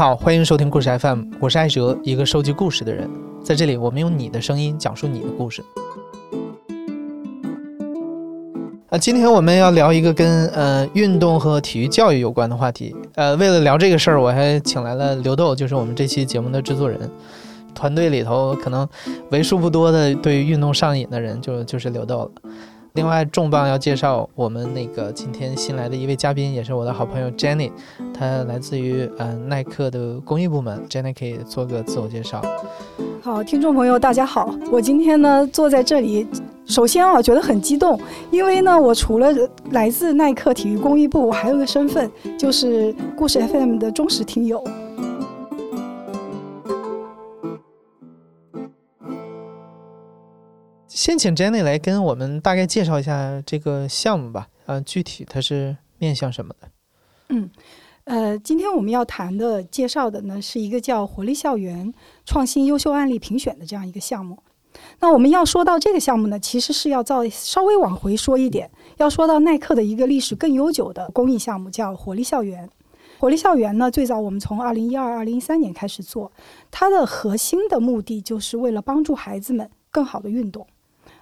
好，欢迎收听故事 FM，我是艾哲，一个收集故事的人。在这里，我们用你的声音讲述你的故事。啊，今天我们要聊一个跟呃运动和体育教育有关的话题。呃，为了聊这个事儿，我还请来了刘豆，就是我们这期节目的制作人。团队里头可能为数不多的对运动上瘾的人，就就是刘豆了。另外，重磅要介绍我们那个今天新来的一位嘉宾，也是我的好朋友 Jenny，她来自于呃耐克的公益部门。Jenny 可以做个自我介绍。好，听众朋友，大家好，我今天呢坐在这里，首先啊觉得很激动，因为呢我除了来自耐克体育公益部，我还有个身份就是故事 FM 的忠实听友。先请 Jenny 来跟我们大概介绍一下这个项目吧。呃，具体它是面向什么的？嗯，呃，今天我们要谈的、介绍的呢，是一个叫“活力校园创新优秀案例评选”的这样一个项目。那我们要说到这个项目呢，其实是要再稍微往回说一点，要说到耐克的一个历史更悠久的公益项目，叫“活力校园”。活力校园呢，最早我们从二零一二、二零一三年开始做，它的核心的目的就是为了帮助孩子们更好的运动。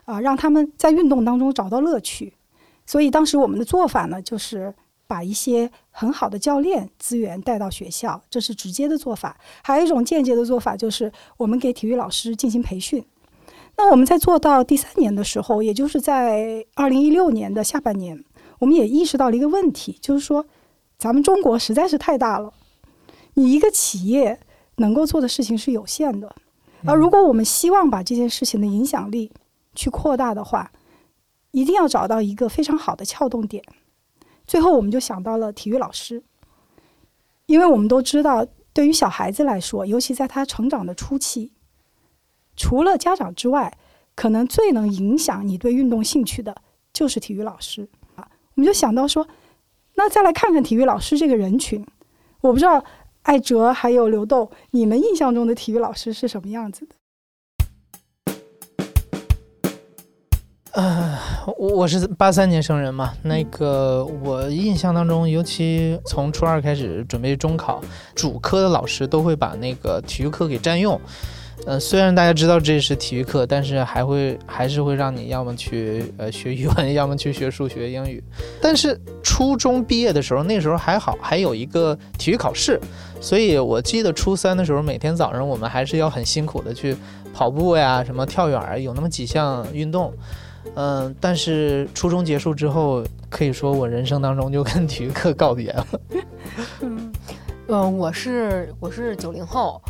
啊，让他们在运动当中找到乐趣，所以当时我们的做法呢，就是把一些很好的教练资源带到学校，这是直接的做法；还有一种间接的做法，就是我们给体育老师进行培训。那我们在做到第三年的时候，也就是在二零一六年的下半年，我们也意识到了一个问题，就是说咱们中国实在是太大了，你一个企业能够做的事情是有限的，而如果我们希望把这件事情的影响力，去扩大的话，一定要找到一个非常好的撬动点。最后，我们就想到了体育老师，因为我们都知道，对于小孩子来说，尤其在他成长的初期，除了家长之外，可能最能影响你对运动兴趣的就是体育老师啊。我们就想到说，那再来看看体育老师这个人群。我不知道艾哲还有刘豆，你们印象中的体育老师是什么样子的？呃，我我是八三年生人嘛，那个我印象当中，尤其从初二开始准备中考，主科的老师都会把那个体育课给占用。呃，虽然大家知道这是体育课，但是还会还是会让你要么去呃学语文，要么去学数学、英语。但是初中毕业的时候，那时候还好，还有一个体育考试，所以我记得初三的时候，每天早上我们还是要很辛苦的去跑步呀，什么跳远，有那么几项运动。嗯，但是初中结束之后，可以说我人生当中就跟体育课告别了。嗯，呃，我是我是九零后，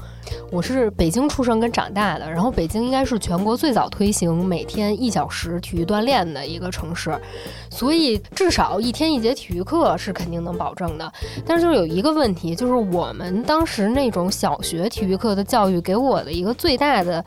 我是北京出生跟长大的，然后北京应该是全国最早推行每天一小时体育锻炼的一个城市，所以至少一天一节体育课是肯定能保证的。但是就有一个问题，就是我们当时那种小学体育课的教育给我的一个最大的。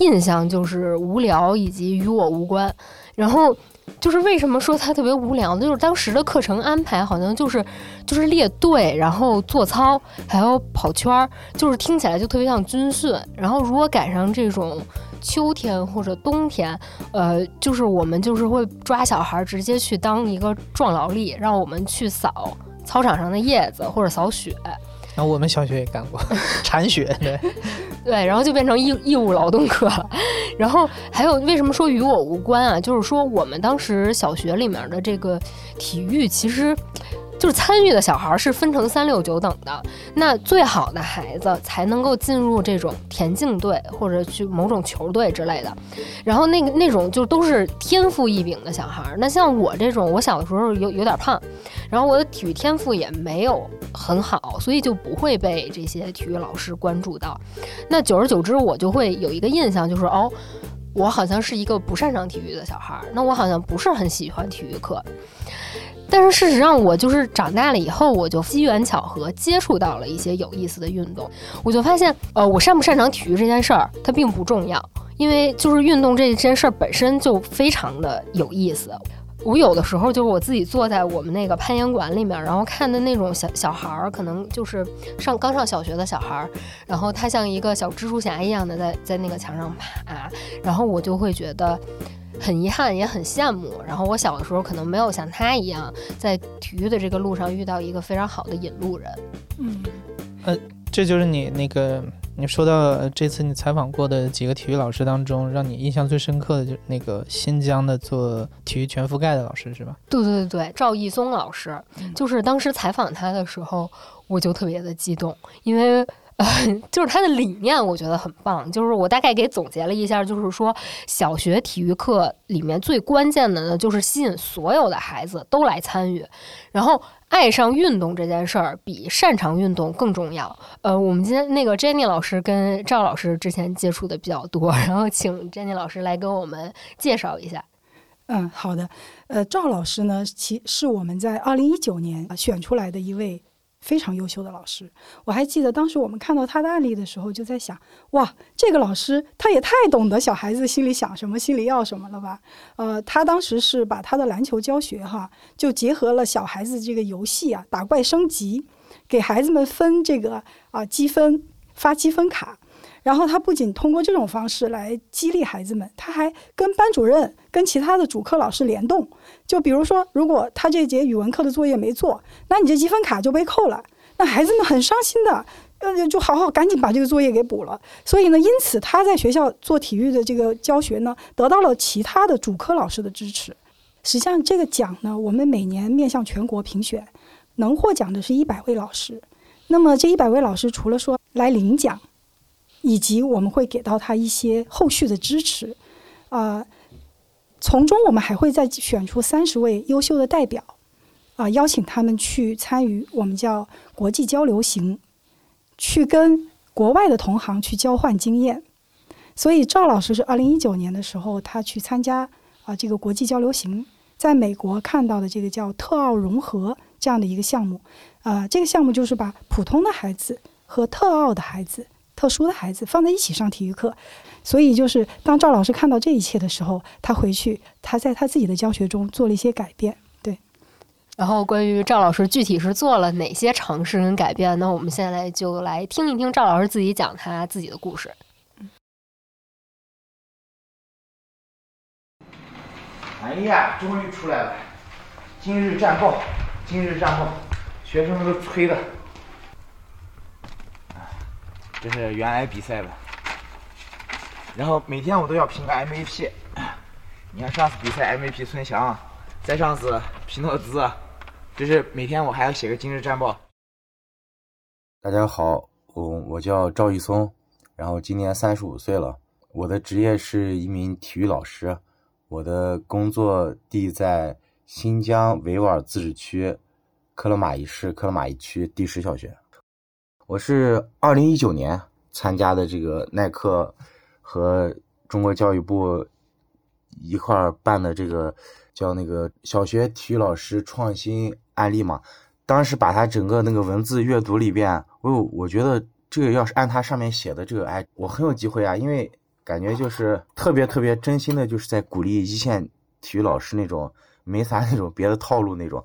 印象就是无聊以及与我无关，然后就是为什么说它特别无聊？就是当时的课程安排好像就是就是列队，然后做操，还有跑圈儿，就是听起来就特别像军训。然后如果赶上这种秋天或者冬天，呃，就是我们就是会抓小孩直接去当一个壮劳力，让我们去扫操场上的叶子或者扫雪。然后我们小学也干过 铲雪，对，对，然后就变成义义务劳动课了。然后还有为什么说与我无关啊？就是说我们当时小学里面的这个体育，其实。就是参与的小孩是分成三六九等的，那最好的孩子才能够进入这种田径队或者去某种球队之类的，然后那个那种就都是天赋异禀的小孩。那像我这种，我小的时候有有点胖，然后我的体育天赋也没有很好，所以就不会被这些体育老师关注到。那久而久之，我就会有一个印象，就是哦，我好像是一个不擅长体育的小孩，那我好像不是很喜欢体育课。但是事实上，我就是长大了以后，我就机缘巧合接触到了一些有意思的运动，我就发现，呃，我擅不擅长体育这件事儿，它并不重要，因为就是运动这件事儿本身就非常的有意思。我有的时候就是我自己坐在我们那个攀岩馆里面，然后看的那种小小孩儿，可能就是上刚上小学的小孩儿，然后他像一个小蜘蛛侠一样的在在那个墙上爬，然后我就会觉得。很遗憾，也很羡慕。然后我小的时候可能没有像他一样，在体育的这个路上遇到一个非常好的引路人。嗯，呃，这就是你那个你说到这次你采访过的几个体育老师当中，让你印象最深刻的就是那个新疆的做体育全覆盖的老师是吧？对对对，赵毅松老师，就是当时采访他的时候，我就特别的激动，因为。呃，就是他的理念，我觉得很棒。就是我大概给总结了一下，就是说小学体育课里面最关键的呢，就是吸引所有的孩子都来参与，然后爱上运动这件事儿比擅长运动更重要。呃，我们今天那个 Jenny 老师跟赵老师之前接触的比较多，然后请 Jenny 老师来跟我们介绍一下。嗯，好的。呃，赵老师呢，其是我们在二零一九年选出来的一位。非常优秀的老师，我还记得当时我们看到他的案例的时候，就在想，哇，这个老师他也太懂得小孩子心里想什么，心里要什么了吧？呃，他当时是把他的篮球教学哈，就结合了小孩子这个游戏啊，打怪升级，给孩子们分这个啊积分，发积分卡。然后他不仅通过这种方式来激励孩子们，他还跟班主任、跟其他的主课老师联动。就比如说，如果他这节语文课的作业没做，那你这积分卡就被扣了。那孩子们很伤心的，呃，就好好赶紧把这个作业给补了。所以呢，因此他在学校做体育的这个教学呢，得到了其他的主科老师的支持。实际上，这个奖呢，我们每年面向全国评选，能获奖的是一百位老师。那么这一百位老师除了说来领奖。以及我们会给到他一些后续的支持，啊，从中我们还会再选出三十位优秀的代表，啊，邀请他们去参与我们叫国际交流行，去跟国外的同行去交换经验。所以赵老师是二零一九年的时候，他去参加啊这个国际交流行，在美国看到的这个叫特奥融合这样的一个项目，啊，这个项目就是把普通的孩子和特奥的孩子。特殊的孩子放在一起上体育课，所以就是当赵老师看到这一切的时候，他回去他在他自己的教学中做了一些改变。对，然后关于赵老师具体是做了哪些尝试跟改变，那我们现在就来听一听赵老师自己讲他自己的故事。哎呀，终于出来了！今日战报，今日战报，学生们都催的。这是原来比赛的，然后每天我都要评个 MVP。你看上次比赛 MVP 孙翔，再上次皮诺兹，这是每天我还要写个今日战报。大家好，我我叫赵一松，然后今年三十五岁了，我的职业是一名体育老师，我的工作地在新疆维吾尔自治区克勒玛依市克勒玛依区第十小学。我是二零一九年参加的这个耐克和中国教育部一块儿办的这个叫那个小学体育老师创新案例嘛。当时把它整个那个文字阅读了一遍，我我觉得这个要是按它上面写的这个，哎，我很有机会啊，因为感觉就是特别特别真心的，就是在鼓励一线体育老师那种没啥那种别的套路那种，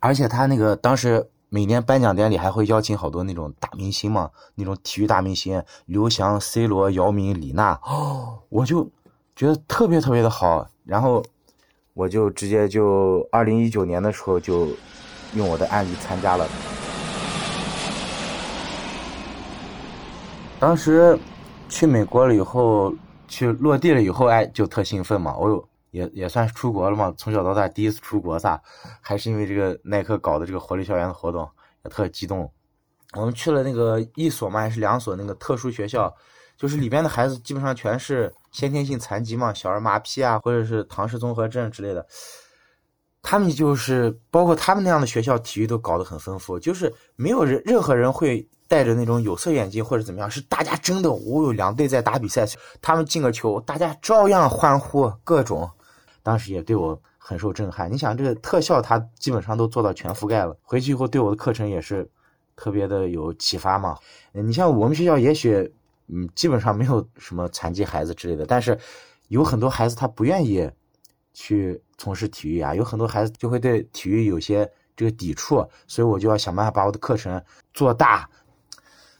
而且他那个当时。每年颁奖典礼还会邀请好多那种大明星嘛，那种体育大明星，刘翔、C 罗、姚明、李娜，哦，我就觉得特别特别的好，然后我就直接就二零一九年的时候就用我的案例参加了。当时去美国了以后，去落地了以后，哎，就特兴奋嘛，我有。也也算是出国了嘛，从小到大第一次出国撒，还是因为这个耐克搞的这个活力校园的活动，也特激动。我们去了那个一所嘛，还是两所那个特殊学校，就是里边的孩子基本上全是先天性残疾嘛，小儿麻痹啊，或者是唐氏综合症之类的。他们就是包括他们那样的学校，体育都搞得很丰富，就是没有人任何人会戴着那种有色眼镜或者怎么样，是大家真的，我有两队在打比赛，他们进个球，大家照样欢呼，各种。当时也对我很受震撼。你想，这个特效它基本上都做到全覆盖了。回去以后对我的课程也是特别的有启发嘛。你像我们学校，也许嗯，基本上没有什么残疾孩子之类的，但是有很多孩子他不愿意去从事体育啊，有很多孩子就会对体育有些这个抵触，所以我就要想办法把我的课程做大。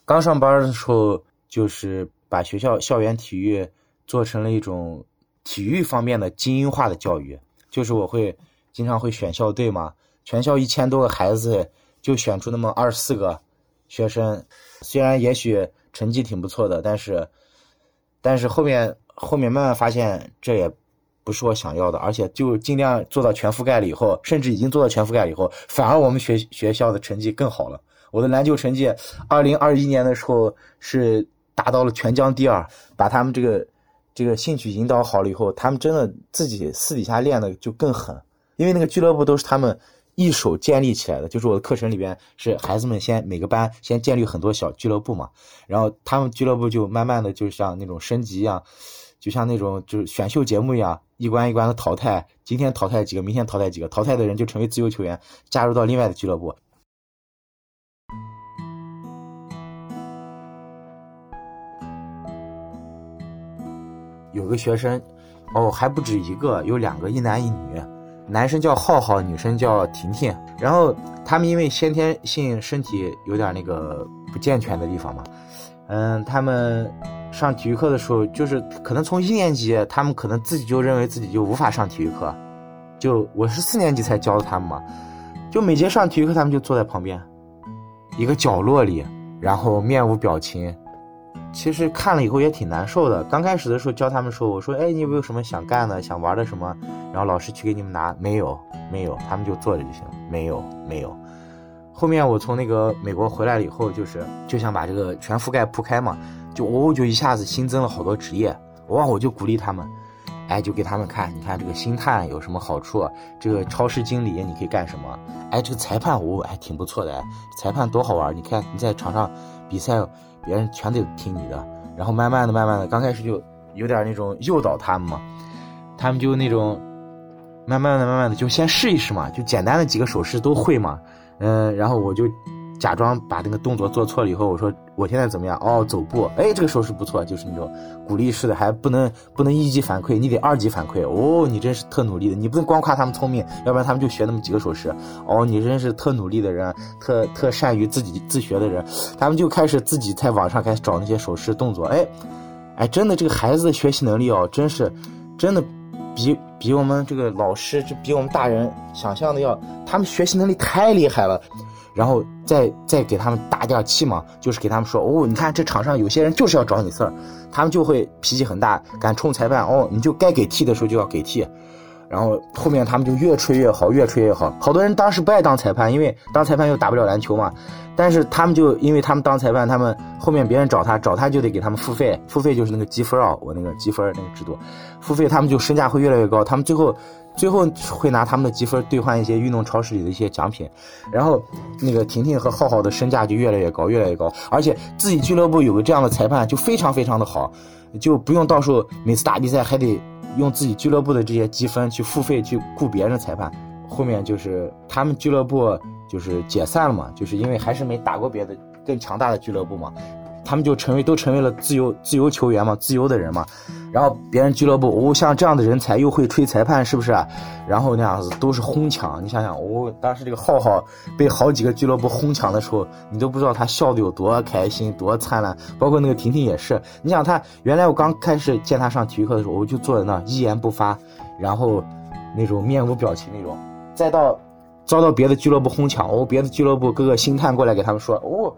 刚上班的时候，就是把学校校园体育做成了一种。体育方面的精英化的教育，就是我会经常会选校队嘛，全校一千多个孩子就选出那么二十四个学生，虽然也许成绩挺不错的，但是，但是后面后面慢慢发现这也不是我想要的，而且就尽量做到全覆盖了以后，甚至已经做到全覆盖以后，反而我们学学校的成绩更好了。我的篮球成绩，二零二一年的时候是达到了全江第二，把他们这个这个兴趣引导好了以后，他们真的自己私底下练的就更狠，因为那个俱乐部都是他们。一手建立起来的，就是我的课程里边是孩子们先每个班先建立很多小俱乐部嘛，然后他们俱乐部就慢慢的就像那种升级一样，就像那种就是选秀节目一样，一关一关的淘汰，今天淘汰几个，明天淘汰几个，淘汰的人就成为自由球员，加入到另外的俱乐部。有个学生，哦，还不止一个，有两个，一男一女。男生叫浩浩，女生叫婷婷。然后他们因为先天性身体有点那个不健全的地方嘛，嗯，他们上体育课的时候，就是可能从一年级，他们可能自己就认为自己就无法上体育课。就我是四年级才教的他们嘛，就每节上体育课，他们就坐在旁边一个角落里，然后面无表情。其实看了以后也挺难受的。刚开始的时候教他们说，我说，哎，你有没有什么想干的、想玩的什么？然后老师去给你们拿，没有，没有，他们就坐着就行了，没有，没有。后面我从那个美国回来了以后，就是就想把这个全覆盖铺开嘛，就哦，就一下子新增了好多职业，哇，我就鼓励他们，哎，就给他们看，你看这个星探有什么好处？这个超市经理你可以干什么？哎，这个裁判哦，还挺不错的，裁判多好玩！你看你在场上比赛。别人全得听你的，然后慢慢的、慢慢的，刚开始就有点那种诱导他们嘛，他们就那种慢慢的、慢慢的就先试一试嘛，就简单的几个手势都会嘛，嗯，然后我就。假装把那个动作做错了以后，我说我现在怎么样？哦，走步，哎，这个手势不错，就是那种鼓励式的，还不能不能一级反馈，你得二级反馈。哦，你真是特努力的，你不能光夸他们聪明，要不然他们就学那么几个手势。哦，你真是特努力的人，特特善于自己自学的人，他们就开始自己在网上开始找那些手势动作。哎，哎，真的这个孩子的学习能力哦，真是真的比比我们这个老师，这比我们大人想象的要，他们学习能力太厉害了。然后再再给他们打点气嘛，就是给他们说哦，你看这场上有些人就是要找你事儿，他们就会脾气很大，敢冲裁判哦，你就该给替的时候就要给替，然后后面他们就越吹越好，越吹越好。好多人当时不爱当裁判，因为当裁判又打不了篮球嘛，但是他们就因为他们当裁判，他们后面别人找他找他就得给他们付费，付费就是那个积分啊，我那个积分那个制度，付费他们就身价会越来越高，他们最后。最后会拿他们的积分兑换一些运动超市里的一些奖品，然后那个婷婷和浩浩的身价就越来越高，越来越高。而且自己俱乐部有个这样的裁判就非常非常的好，就不用到时候每次打比赛还得用自己俱乐部的这些积分去付费去雇别人裁判。后面就是他们俱乐部就是解散了嘛，就是因为还是没打过别的更强大的俱乐部嘛。他们就成为都成为了自由自由球员嘛，自由的人嘛，然后别人俱乐部哦，像这样的人才又会吹裁判，是不是？然后那样子都是哄抢，你想想，哦，当时这个浩浩被好几个俱乐部哄抢的时候，你都不知道他笑的有多开心，多灿烂。包括那个婷婷也是，你想他原来我刚开始见他上体育课的时候，我就坐在那一言不发，然后那种面无表情那种，再到遭到别的俱乐部哄抢，哦，别的俱乐部各个星探过来给他们说，哦。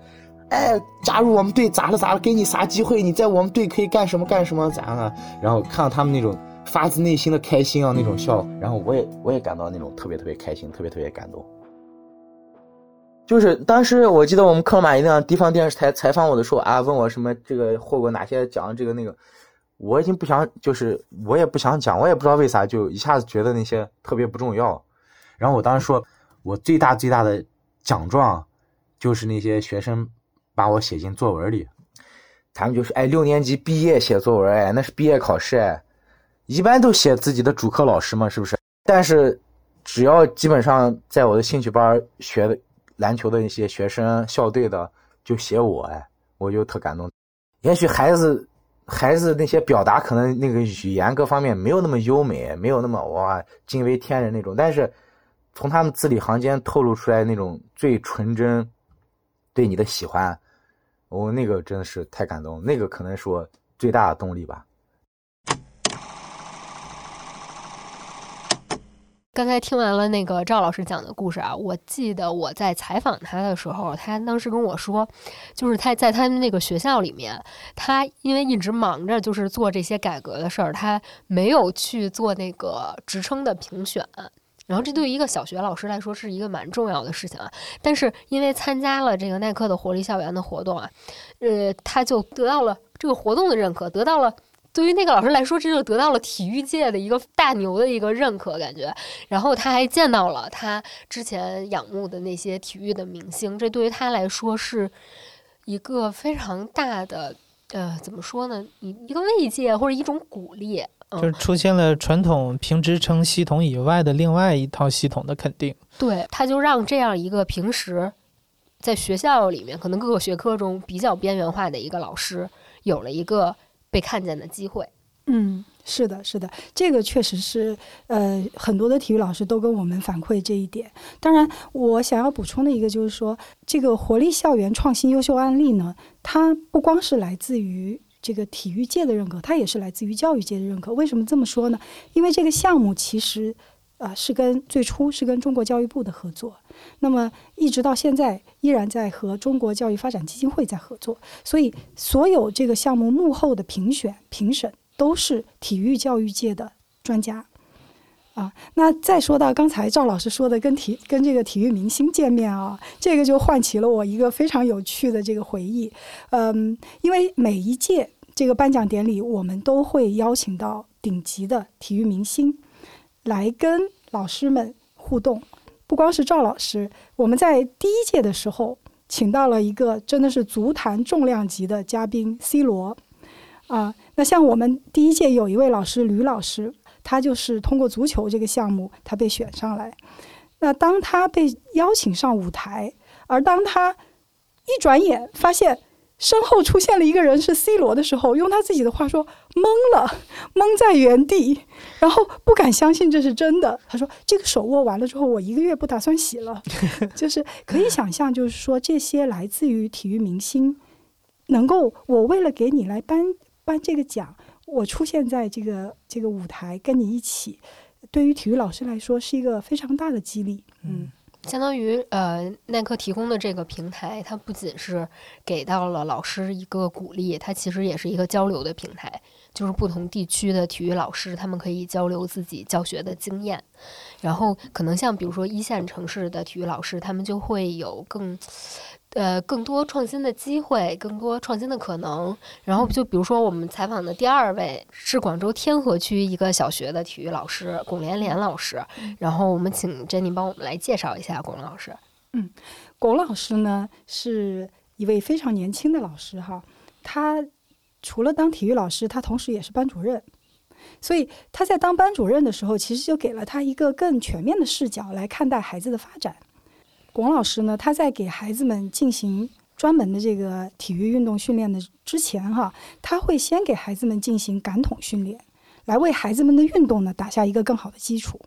哎，加入我们队咋了咋了？给你啥机会？你在我们队可以干什么干什么？咋样的？然后看到他们那种发自内心的开心啊，那种笑，然后我也我也感到那种特别特别开心，特别特别感动。就是当时我记得我们克罗马一辆地方电视台采访我的时候啊，问我什么这个获过哪些奖，这个那个，我已经不想，就是我也不想讲，我也不知道为啥，就一下子觉得那些特别不重要。然后我当时说，我最大最大的奖状就是那些学生。把我写进作文里，他们就是：“哎，六年级毕业写作文，哎，那是毕业考试，哎，一般都写自己的主课老师嘛，是不是？但是，只要基本上在我的兴趣班学的篮球的那些学生校队的，就写我，哎，我就特感动。也许孩子孩子那些表达可能那个语言各方面没有那么优美，没有那么哇惊为天人那种，但是从他们字里行间透露出来那种最纯真对你的喜欢。”哦那个真的是太感动，那个可能是我最大的动力吧。刚才听完了那个赵老师讲的故事啊，我记得我在采访他的时候，他当时跟我说，就是他在他们那个学校里面，他因为一直忙着就是做这些改革的事儿，他没有去做那个职称的评选。然后这对于一个小学老师来说是一个蛮重要的事情啊。但是因为参加了这个耐克的活力校园的活动啊，呃，他就得到了这个活动的认可，得到了。对于那个老师来说，这就得到了体育界的一个大牛的一个认可感觉。然后他还见到了他之前仰慕的那些体育的明星，这对于他来说是一个非常大的呃，怎么说呢？一一个慰藉或者一种鼓励。就是出现了传统评职称系统以外的另外一套系统的肯定。对，他就让这样一个平时在学校里面可能各个学科中比较边缘化的一个老师，有了一个。被看见的机会，嗯，是的，是的，这个确实是，呃，很多的体育老师都跟我们反馈这一点。当然，我想要补充的一个就是说，这个活力校园创新优秀案例呢，它不光是来自于这个体育界的认可，它也是来自于教育界的认可。为什么这么说呢？因为这个项目其实。啊，是跟最初是跟中国教育部的合作，那么一直到现在依然在和中国教育发展基金会在合作，所以所有这个项目幕后的评选评审都是体育教育界的专家。啊，那再说到刚才赵老师说的跟体跟这个体育明星见面啊，这个就唤起了我一个非常有趣的这个回忆。嗯，因为每一届这个颁奖典礼，我们都会邀请到顶级的体育明星。来跟老师们互动，不光是赵老师，我们在第一届的时候请到了一个真的是足坛重量级的嘉宾 C 罗，啊，那像我们第一届有一位老师吕老师，他就是通过足球这个项目他被选上来，那当他被邀请上舞台，而当他一转眼发现。身后出现了一个人，是 C 罗的时候，用他自己的话说，懵了，懵在原地，然后不敢相信这是真的。他说：“这个手握完了之后，我一个月不打算洗了。” 就是可以想象，就是说这些来自于体育明星，能够我为了给你来颁颁这个奖，我出现在这个这个舞台跟你一起，对于体育老师来说是一个非常大的激励。嗯。相当于呃，耐克提供的这个平台，它不仅是给到了老师一个鼓励，它其实也是一个交流的平台。就是不同地区的体育老师，他们可以交流自己教学的经验。然后可能像比如说一线城市的体育老师，他们就会有更。呃，更多创新的机会，更多创新的可能。然后就比如说，我们采访的第二位是广州天河区一个小学的体育老师龚连连老师。然后我们请 Jenny 帮我们来介绍一下龚老师。嗯，龚老师呢是一位非常年轻的老师哈。他除了当体育老师，他同时也是班主任。所以他在当班主任的时候，其实就给了他一个更全面的视角来看待孩子的发展。龚老师呢，他在给孩子们进行专门的这个体育运动训练的之前，哈，他会先给孩子们进行感统训练，来为孩子们的运动呢打下一个更好的基础。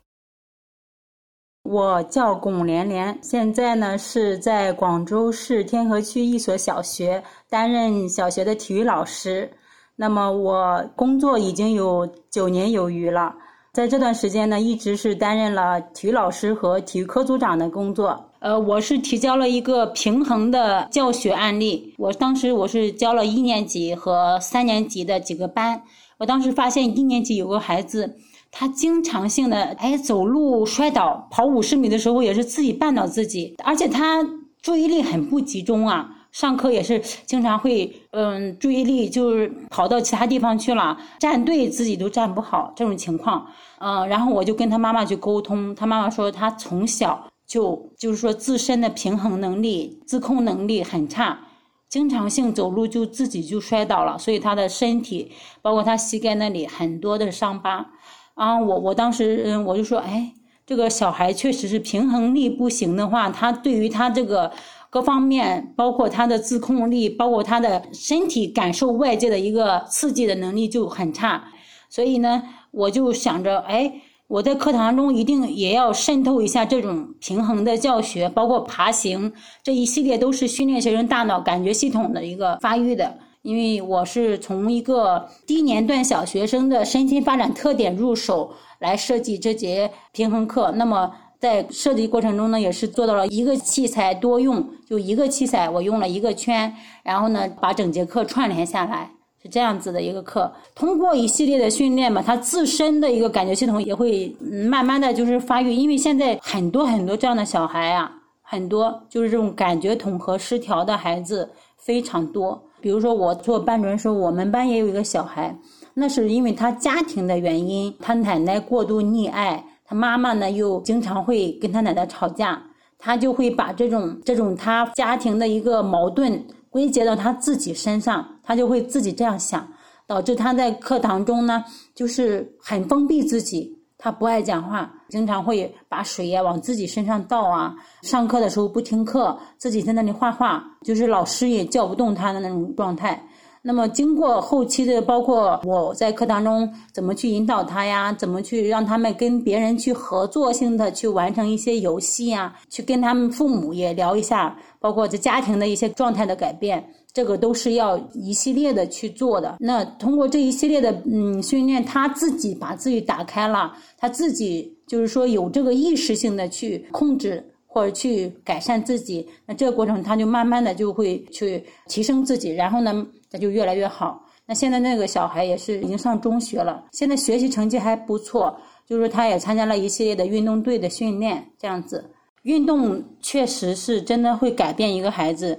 我叫龚连连，现在呢是在广州市天河区一所小学担任小学的体育老师。那么我工作已经有九年有余了，在这段时间呢，一直是担任了体育老师和体育科组长的工作。呃，我是提交了一个平衡的教学案例。我当时我是教了一年级和三年级的几个班。我当时发现一年级有个孩子，他经常性的哎走路摔倒，跑五十米的时候也是自己绊倒自己，而且他注意力很不集中啊。上课也是经常会嗯注意力就是跑到其他地方去了，站队自己都站不好这种情况。嗯，然后我就跟他妈妈去沟通，他妈妈说他从小。就就是说自身的平衡能力、自控能力很差，经常性走路就自己就摔倒了，所以他的身体包括他膝盖那里很多的伤疤。啊，我我当时嗯我就说，哎，这个小孩确实是平衡力不行的话，他对于他这个各方面，包括他的自控力，包括他的身体感受外界的一个刺激的能力就很差。所以呢，我就想着，哎。我在课堂中一定也要渗透一下这种平衡的教学，包括爬行这一系列都是训练学生大脑感觉系统的一个发育的。因为我是从一个低年段小学生的身心发展特点入手来设计这节平衡课。那么在设计过程中呢，也是做到了一个器材多用，就一个器材我用了一个圈，然后呢把整节课串联下来，是这样子的一个课。通过一系列的训练嘛，他自身的一个感觉系统也会慢慢的就是发育，因为现在很多很多这样的小孩啊，很多就是这种感觉统合失调的孩子非常多。比如说我做班主任时候，我们班也有一个小孩，那是因为他家庭的原因，他奶奶过度溺爱。妈妈呢，又经常会跟他奶奶吵架，他就会把这种这种他家庭的一个矛盾归结到他自己身上，他就会自己这样想，导致他在课堂中呢，就是很封闭自己，他不爱讲话，经常会把水呀往自己身上倒啊，上课的时候不听课，自己在那里画画，就是老师也叫不动他的那种状态。那么经过后期的，包括我在课堂中怎么去引导他呀，怎么去让他们跟别人去合作性的去完成一些游戏呀，去跟他们父母也聊一下，包括在家庭的一些状态的改变，这个都是要一系列的去做的。那通过这一系列的嗯训练，他自己把自己打开了，他自己就是说有这个意识性的去控制。或者去改善自己，那这个过程他就慢慢的就会去提升自己，然后呢，他就越来越好。那现在那个小孩也是已经上中学了，现在学习成绩还不错，就是他也参加了一系列的运动队的训练，这样子。运动确实是真的会改变一个孩子，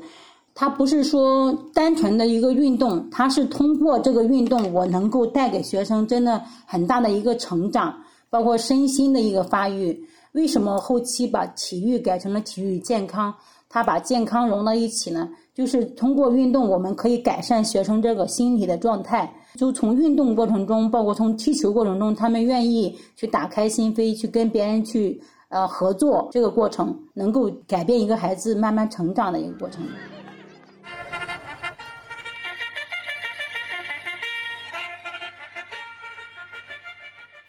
他不是说单纯的一个运动，他是通过这个运动，我能够带给学生真的很大的一个成长，包括身心的一个发育。为什么后期把体育改成了体育健康？他把健康融到一起呢？就是通过运动，我们可以改善学生这个心理的状态。就从运动过程中，包括从踢球过程中，他们愿意去打开心扉，去跟别人去呃合作，这个过程能够改变一个孩子慢慢成长的一个过程。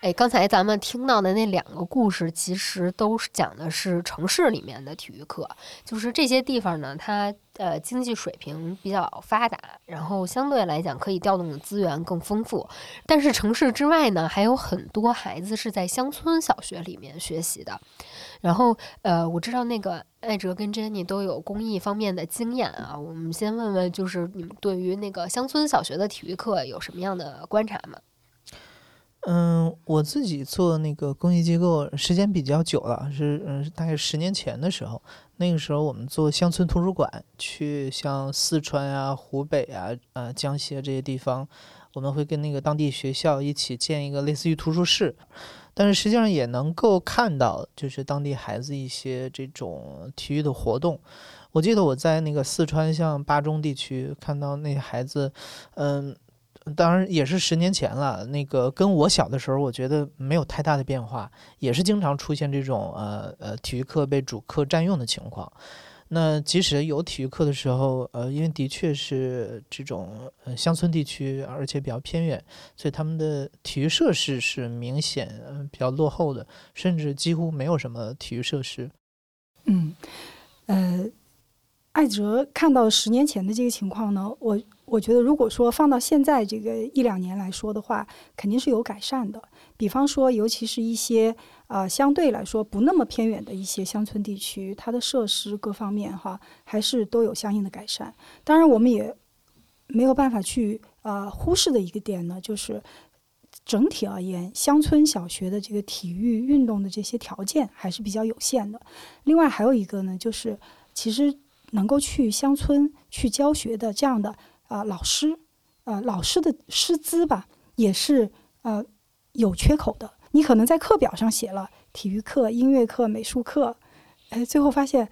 哎，刚才咱们听到的那两个故事，其实都是讲的是城市里面的体育课，就是这些地方呢，它呃经济水平比较发达，然后相对来讲可以调动的资源更丰富。但是城市之外呢，还有很多孩子是在乡村小学里面学习的。然后呃，我知道那个艾哲跟珍妮都有公益方面的经验啊，我们先问问，就是你们对于那个乡村小学的体育课有什么样的观察吗？嗯，我自己做那个公益机构时间比较久了，是嗯，大概十年前的时候，那个时候我们做乡村图书馆，去像四川啊、湖北啊、呃江西这些地方，我们会跟那个当地学校一起建一个类似于图书室，但是实际上也能够看到，就是当地孩子一些这种体育的活动。我记得我在那个四川像巴中地区看到那孩子，嗯。当然也是十年前了，那个跟我小的时候，我觉得没有太大的变化，也是经常出现这种呃呃体育课被主课占用的情况。那即使有体育课的时候，呃，因为的确是这种呃乡村地区，而且比较偏远，所以他们的体育设施是明显比较落后的，甚至几乎没有什么体育设施。嗯，呃，艾哲看到十年前的这个情况呢，我。我觉得，如果说放到现在这个一两年来说的话，肯定是有改善的。比方说，尤其是一些呃相对来说不那么偏远的一些乡村地区，它的设施各方面哈，还是都有相应的改善。当然，我们也没有办法去呃忽视的一个点呢，就是整体而言，乡村小学的这个体育运动的这些条件还是比较有限的。另外还有一个呢，就是其实能够去乡村去教学的这样的。啊，老师，呃，老师的师资吧，也是呃有缺口的。你可能在课表上写了体育课、音乐课、美术课，哎，最后发现，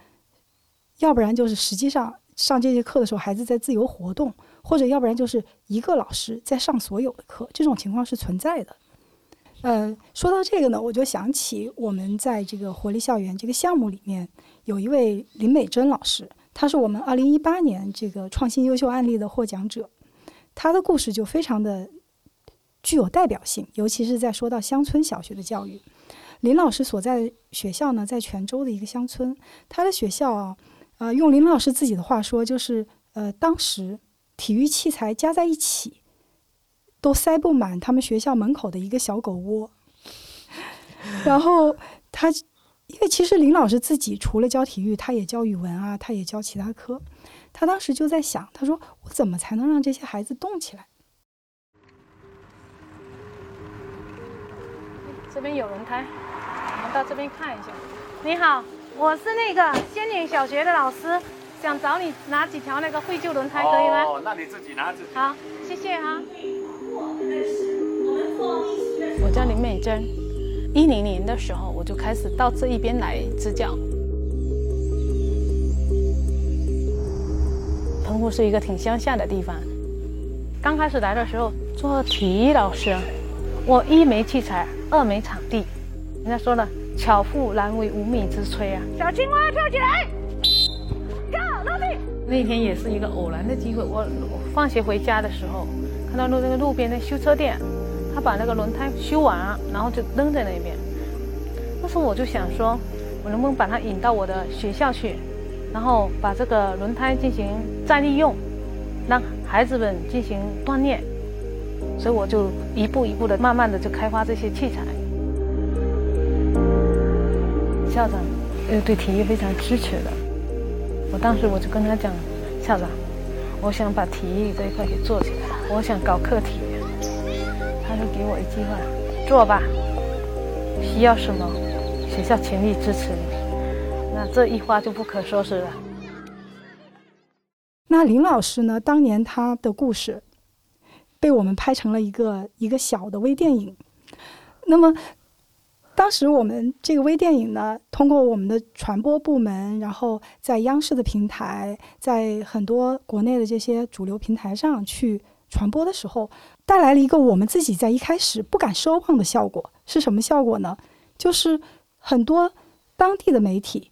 要不然就是实际上上这节课的时候，孩子在自由活动，或者要不然就是一个老师在上所有的课，这种情况是存在的。呃，说到这个呢，我就想起我们在这个活力校园这个项目里面，有一位林美珍老师。他是我们二零一八年这个创新优秀案例的获奖者，他的故事就非常的具有代表性，尤其是在说到乡村小学的教育。林老师所在学校呢，在泉州的一个乡村，他的学校啊，呃，用林老师自己的话说，就是呃，当时体育器材加在一起都塞不满他们学校门口的一个小狗窝。然后他，因为其实林老师自己除了教体育，他也教语文啊，他也教其他科。他当时就在想，他说我怎么才能让这些孩子动起来？这边有轮胎，我们到这边看一下。你好，我是那个仙岭小学的老师，想找你拿几条那个废旧轮胎，可以吗？哦，那你自己拿自己。好，谢谢啊。我叫林美珍，一零年的时候我就开始到这一边来支教。澎湖是一个挺乡下的地方，刚开始来的时候做体育老师，我一没器材，二没场地。人家说了，巧妇难为无米之炊啊！小青蛙跳起来，跳落地。那天也是一个偶然的机会，我放学回家的时候，看到路那个路边的修车店，他把那个轮胎修完，然后就扔在那边。那时候我就想说，我能不能把它引到我的学校去，然后把这个轮胎进行再利用，让孩子们进行锻炼。所以我就一步一步的，慢慢的就开发这些器材。校长呃对体育非常支持的，我当时我就跟他讲，校长，我想把体育这一块给做起来，我想搞课题。给我一句话，做吧，需要什么，学校全力支持你。那这一话就不可收拾了。那林老师呢？当年他的故事被我们拍成了一个一个小的微电影。那么，当时我们这个微电影呢，通过我们的传播部门，然后在央视的平台，在很多国内的这些主流平台上去传播的时候，带来了一个我们自己在一开始不敢奢望的效果。是什么效果呢？就是很多当地的媒体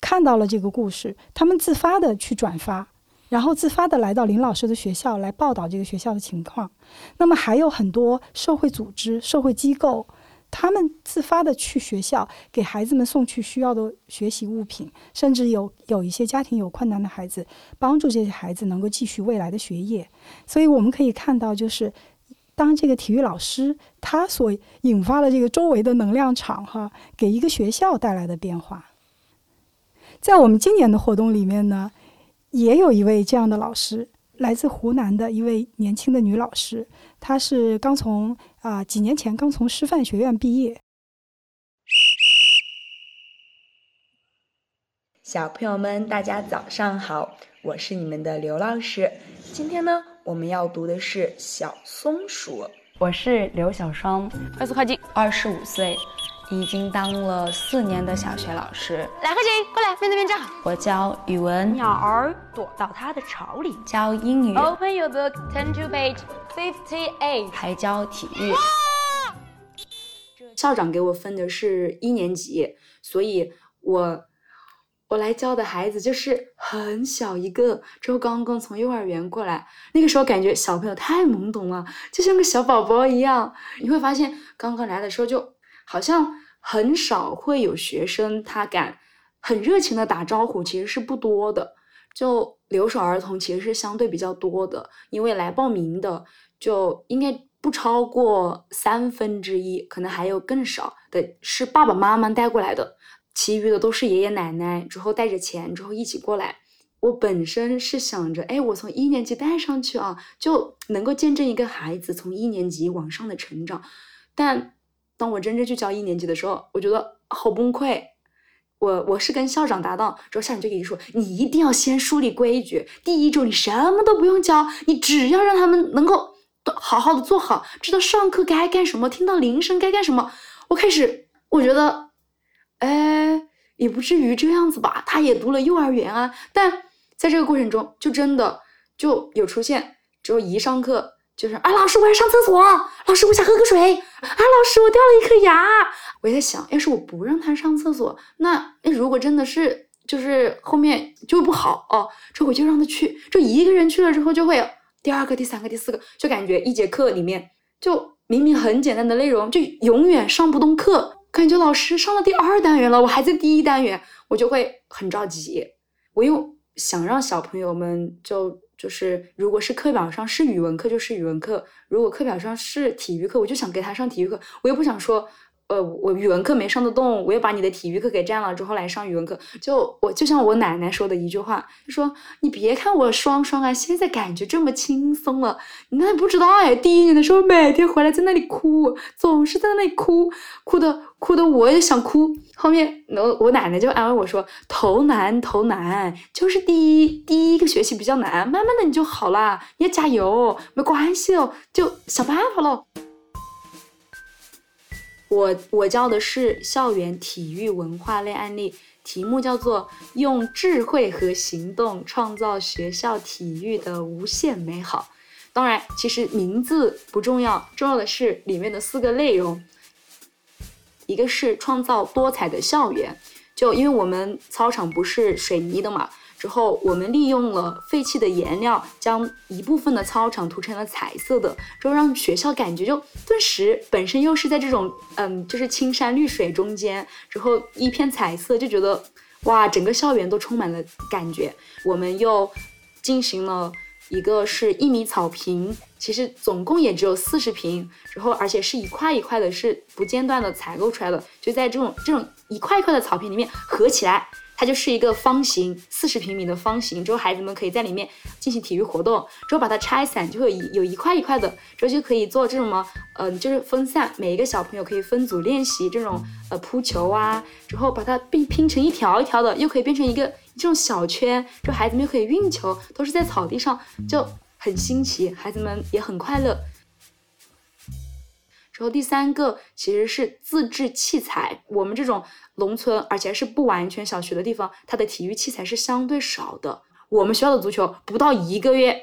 看到了这个故事，他们自发的去转发。然后自发的来到林老师的学校来报道这个学校的情况，那么还有很多社会组织、社会机构，他们自发的去学校给孩子们送去需要的学习物品，甚至有有一些家庭有困难的孩子，帮助这些孩子能够继续未来的学业。所以我们可以看到，就是当这个体育老师他所引发的这个周围的能量场，哈，给一个学校带来的变化。在我们今年的活动里面呢。也有一位这样的老师，来自湖南的一位年轻的女老师，她是刚从啊几年前刚从师范学院毕业。小朋友们，大家早上好，我是你们的刘老师。今天呢，我们要读的是《小松鼠》。我是刘小双，快速靠近，二十五岁。已经当了四年的小学老师。来，快进，过来，面对面站好。我教语文。鸟儿躲到它的巢里。教英语。Open your book, turn to page fifty-eight。还教体育。校长给我分的是一年级，所以我我来教的孩子就是很小一个，之后刚刚从幼儿园过来，那个时候感觉小朋友太懵懂了，就像个小宝宝一样。你会发现，刚刚来的时候就。好像很少会有学生他敢很热情的打招呼，其实是不多的。就留守儿童其实是相对比较多的，因为来报名的就应该不超过三分之一，可能还有更少的是爸爸妈妈带过来的，其余的都是爷爷奶奶之后带着钱之后一起过来。我本身是想着，哎，我从一年级带上去啊，就能够见证一个孩子从一年级往上的成长，但。当我真正去教一年级的时候，我觉得好崩溃。我我是跟校长搭档，之后校长就给你说，你一定要先树立规矩。第一周你什么都不用教，你只要让他们能够都好好的做好，知道上课该干什么，听到铃声该干什么。我开始我觉得，哎，也不至于这样子吧。他也读了幼儿园啊，但在这个过程中，就真的就有出现，之后一上课。就是啊，老师，我要上厕所。老师，我想喝个水。啊，老师，我掉了一颗牙。我在想，要是我不让他上厕所，那那如果真的是就是后面就不好哦。这我就让他去，就一个人去了之后，就会第二个、第三个、第四个，就感觉一节课里面就明明很简单的内容，就永远上不动课。感觉老师上了第二单元了，我还在第一单元，我就会很着急。我又想让小朋友们就。就是，如果是课表上是语文课，就是语文课；如果课表上是体育课，我就想给他上体育课。我又不想说，呃，我语文课没上得动，我又把你的体育课给占了，之后来上语文课。就我就像我奶奶说的一句话，就说你别看我双双啊，现在感觉这么轻松了，你那不知道哎，第一年的时候每天回来在那里哭，总是在那里哭，哭的哭的我也想哭。后面我我奶奶就安慰我说，头难头难，就是第一第一个学期比较难，慢慢的你就好啦，你要加油，没关系哦，就想办法喽。我我教的是校园体育文化类案例，题目叫做“用智慧和行动创造学校体育的无限美好”。当然，其实名字不重要，重要的是里面的四个内容。一个是创造多彩的校园，就因为我们操场不是水泥的嘛。之后，我们利用了废弃的颜料，将一部分的操场涂成了彩色的，之后让学校感觉就顿时本身又是在这种嗯，就是青山绿水中间，之后一片彩色，就觉得哇，整个校园都充满了感觉。我们又进行了一个是一米草坪，其实总共也只有四十平，之后而且是一块一块的，是不间断的采购出来的，就在这种这种一块一块的草坪里面合起来。它就是一个方形，四十平米的方形，之后孩子们可以在里面进行体育活动。之后把它拆散，就会有有一块一块的，之后就可以做这种么，嗯，就是分散，每一个小朋友可以分组练习这种呃扑球啊。之后把它并拼成一条一条的，又可以变成一个这种小圈，就孩子们又可以运球，都是在草地上，就很新奇，孩子们也很快乐。之后第三个其实是自制器材，我们这种农村而且是不完全小学的地方，它的体育器材是相对少的。我们学校的足球不到一个月，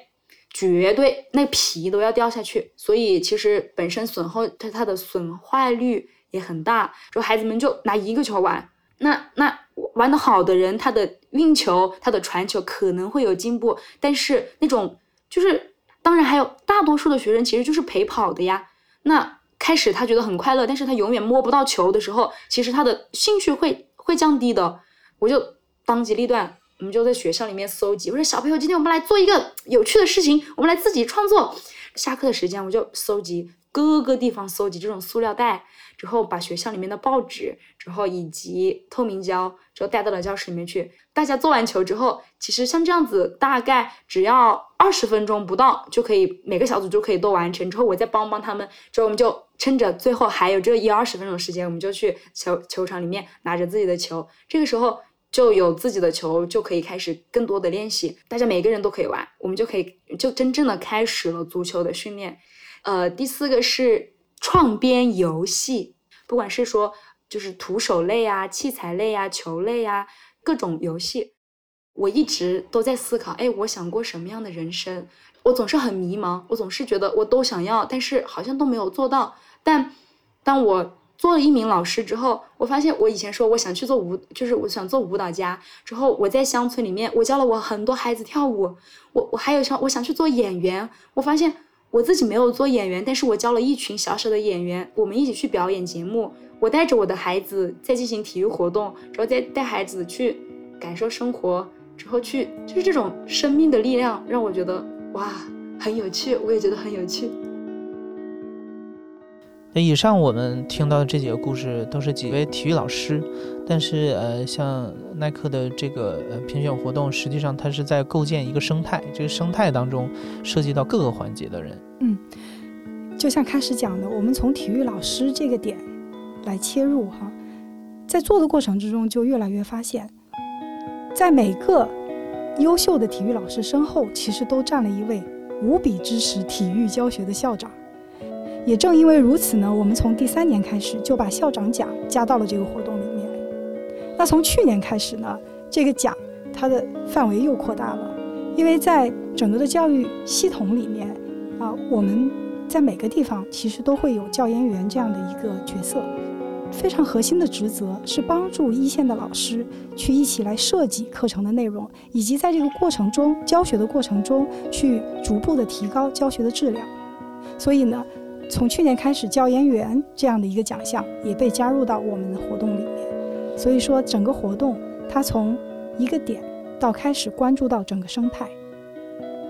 绝对那皮都要掉下去，所以其实本身损耗它它的损坏率也很大。就孩子们就拿一个球玩，那那玩得好的人，他的运球、他的传球可能会有进步，但是那种就是当然还有大多数的学生其实就是陪跑的呀，那。开始他觉得很快乐，但是他永远摸不到球的时候，其实他的兴趣会会降低的。我就当机立断，我们就在学校里面搜集，我说小朋友，今天我们来做一个有趣的事情，我们来自己创作。下课的时间我就搜集各个地方搜集这种塑料袋，之后把学校里面的报纸，之后以及透明胶，之后带到了教室里面去。大家做完球之后，其实像这样子，大概只要二十分钟不到就可以，每个小组就可以都完成。之后我再帮帮他们，之后我们就趁着最后还有这一二十分钟时间，我们就去球球场里面拿着自己的球。这个时候就有自己的球，就可以开始更多的练习。大家每个人都可以玩，我们就可以就真正的开始了足球的训练。呃，第四个是创编游戏，不管是说就是徒手类啊、器材类啊、球类啊。各种游戏，我一直都在思考，哎，我想过什么样的人生？我总是很迷茫，我总是觉得我都想要，但是好像都没有做到。但当我做了一名老师之后，我发现我以前说我想去做舞，就是我想做舞蹈家。之后我在乡村里面，我教了我很多孩子跳舞。我我还有想我想去做演员。我发现我自己没有做演员，但是我教了一群小小的演员，我们一起去表演节目。我带着我的孩子在进行体育活动，然后再带孩子去感受生活，之后去就是这种生命的力量，让我觉得哇很有趣，我也觉得很有趣。那以上我们听到的这几个故事都是几位体育老师，但是呃，像耐克的这个呃评选活动，实际上它是在构建一个生态，这个生态当中涉及到各个环节的人。嗯，就像开始讲的，我们从体育老师这个点。来切入哈，在做的过程之中，就越来越发现，在每个优秀的体育老师身后，其实都站了一位无比支持体育教学的校长。也正因为如此呢，我们从第三年开始就把校长奖加到了这个活动。那从去年开始呢，这个奖它的范围又扩大了，因为在整个的教育系统里面啊，我们在每个地方其实都会有教研员这样的一个角色。非常核心的职责是帮助一线的老师去一起来设计课程的内容，以及在这个过程中教学的过程中去逐步的提高教学的质量。所以呢，从去年开始，教研员这样的一个奖项也被加入到我们的活动里。所以说，整个活动它从一个点到开始关注到整个生态。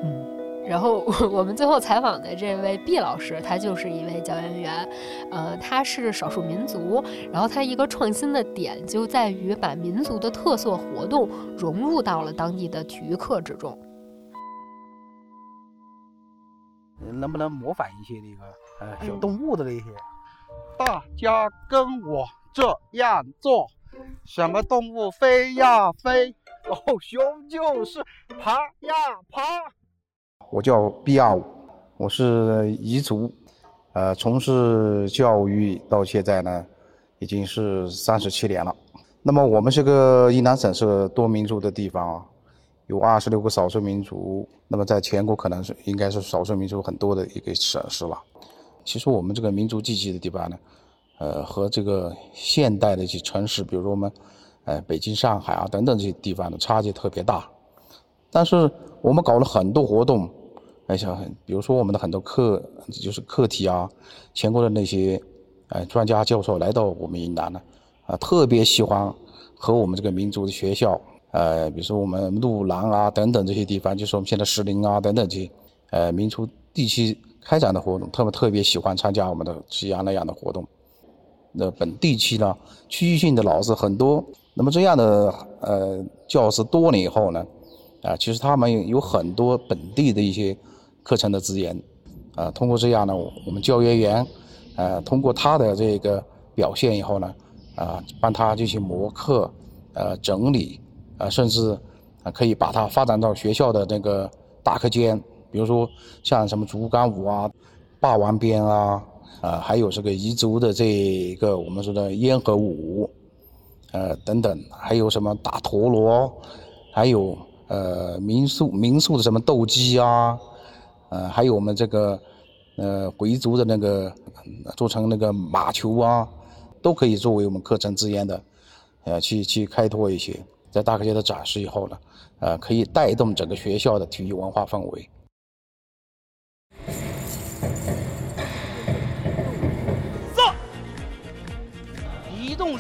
嗯，然后我们最后采访的这位毕老师，他就是一位教研员，呃，他是少数民族，然后他一个创新的点就在于把民族的特色活动融入到了当地的体育课之中。能不能模仿一些那个呃小动物的那些？大家跟我这样做，什么动物飞呀飞，哦，熊就是爬呀爬。我叫毕亚武，我是彝族，呃，从事教育到现在呢，已经是三十七年了。那么我们这个云南省是多民族的地方啊，有二十六个少数民族，那么在全国可能是应该是少数民族很多的一个省市了。其实我们这个民族聚集的地方呢，呃，和这个现代的一些城市，比如说我们，呃，北京、上海啊等等这些地方的差距特别大。但是我们搞了很多活动，哎，像比如说我们的很多课就是课题啊，全国的那些，呃，专家教授来到我们云南呢，啊，特别喜欢和我们这个民族的学校，呃，比如说我们路兰啊等等这些地方，就是我们现在石林啊等等这些，呃，民族地区开展的活动，他们特别喜欢参加我们的这样那样的活动。那本地区呢，区域性的老师很多，那么这样的呃教师多了以后呢。啊，其实他们有很多本地的一些课程的资源，啊，通过这样呢，我们教研员，呃，通过他的这个表现以后呢，啊，帮他进行磨课，呃，整理，啊，甚至啊，可以把它发展到学校的那个大课间，比如说像什么竹竿舞啊、霸王鞭啊，啊，还有这个彝族的这个我们说的烟盒舞，呃，等等，还有什么打陀螺，还有。呃，民宿民宿的什么斗鸡啊，呃，还有我们这个呃回族的那个做成那个马球啊，都可以作为我们课程资源的，呃，去去开拓一些，在大课间的展示以后呢，呃，可以带动整个学校的体育文化氛围。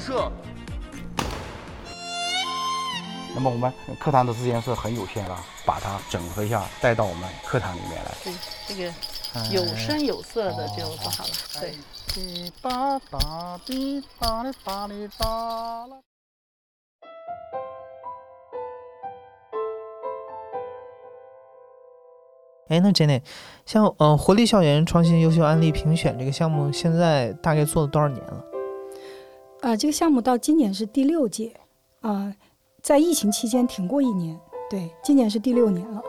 射。那么我们课堂的资源是很有限的，把它整合一下带到我们课堂里面来。对，这个有声有色的就做好了。对。滴答答，滴答哩答哩答啦。哎，那 Jenny，像呃活力校园创新优秀案例评选这个项目，现在大概做了多少年了？啊，这个项目到今年是第六届，啊。在疫情期间停过一年，对，今年是第六年了。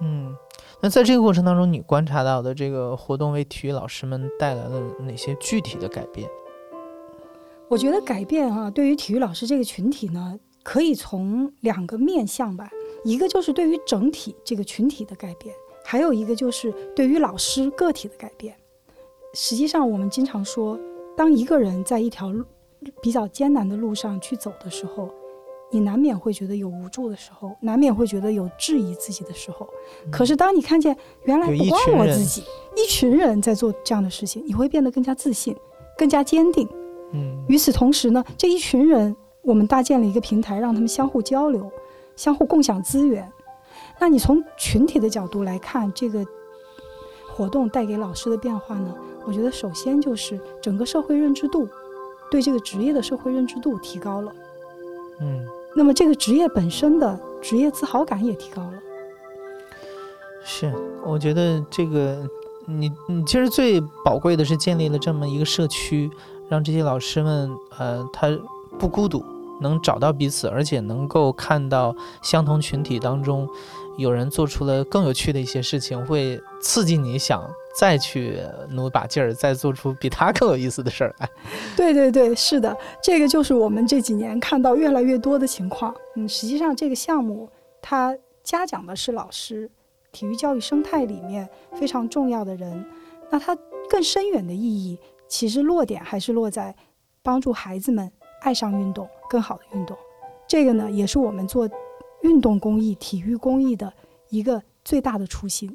嗯，那在这个过程当中，你观察到的这个活动为体育老师们带来了哪些具体的改变？我觉得改变啊，对于体育老师这个群体呢，可以从两个面向吧，一个就是对于整体这个群体的改变，还有一个就是对于老师个体的改变。实际上，我们经常说，当一个人在一条比较艰难的路上去走的时候。你难免会觉得有无助的时候，难免会觉得有质疑自己的时候。可是当你看见原来不光我自己，一群人在做这样的事情，你会变得更加自信，更加坚定。嗯。与此同时呢，这一群人，我们搭建了一个平台，让他们相互交流，相互共享资源。那你从群体的角度来看，这个活动带给老师的变化呢？我觉得首先就是整个社会认知度，对这个职业的社会认知度提高了。嗯。那么这个职业本身的职业自豪感也提高了。是，我觉得这个你你其实最宝贵的是建立了这么一个社区，让这些老师们呃他不孤独，能找到彼此，而且能够看到相同群体当中有人做出了更有趣的一些事情，会刺激你想。再去努把劲儿，再做出比他更有意思的事儿来。对对对，是的，这个就是我们这几年看到越来越多的情况。嗯，实际上这个项目它嘉奖的是老师，体育教育生态里面非常重要的人。那它更深远的意义，其实落点还是落在帮助孩子们爱上运动，更好的运动。这个呢，也是我们做运动公益、体育公益的一个最大的初心。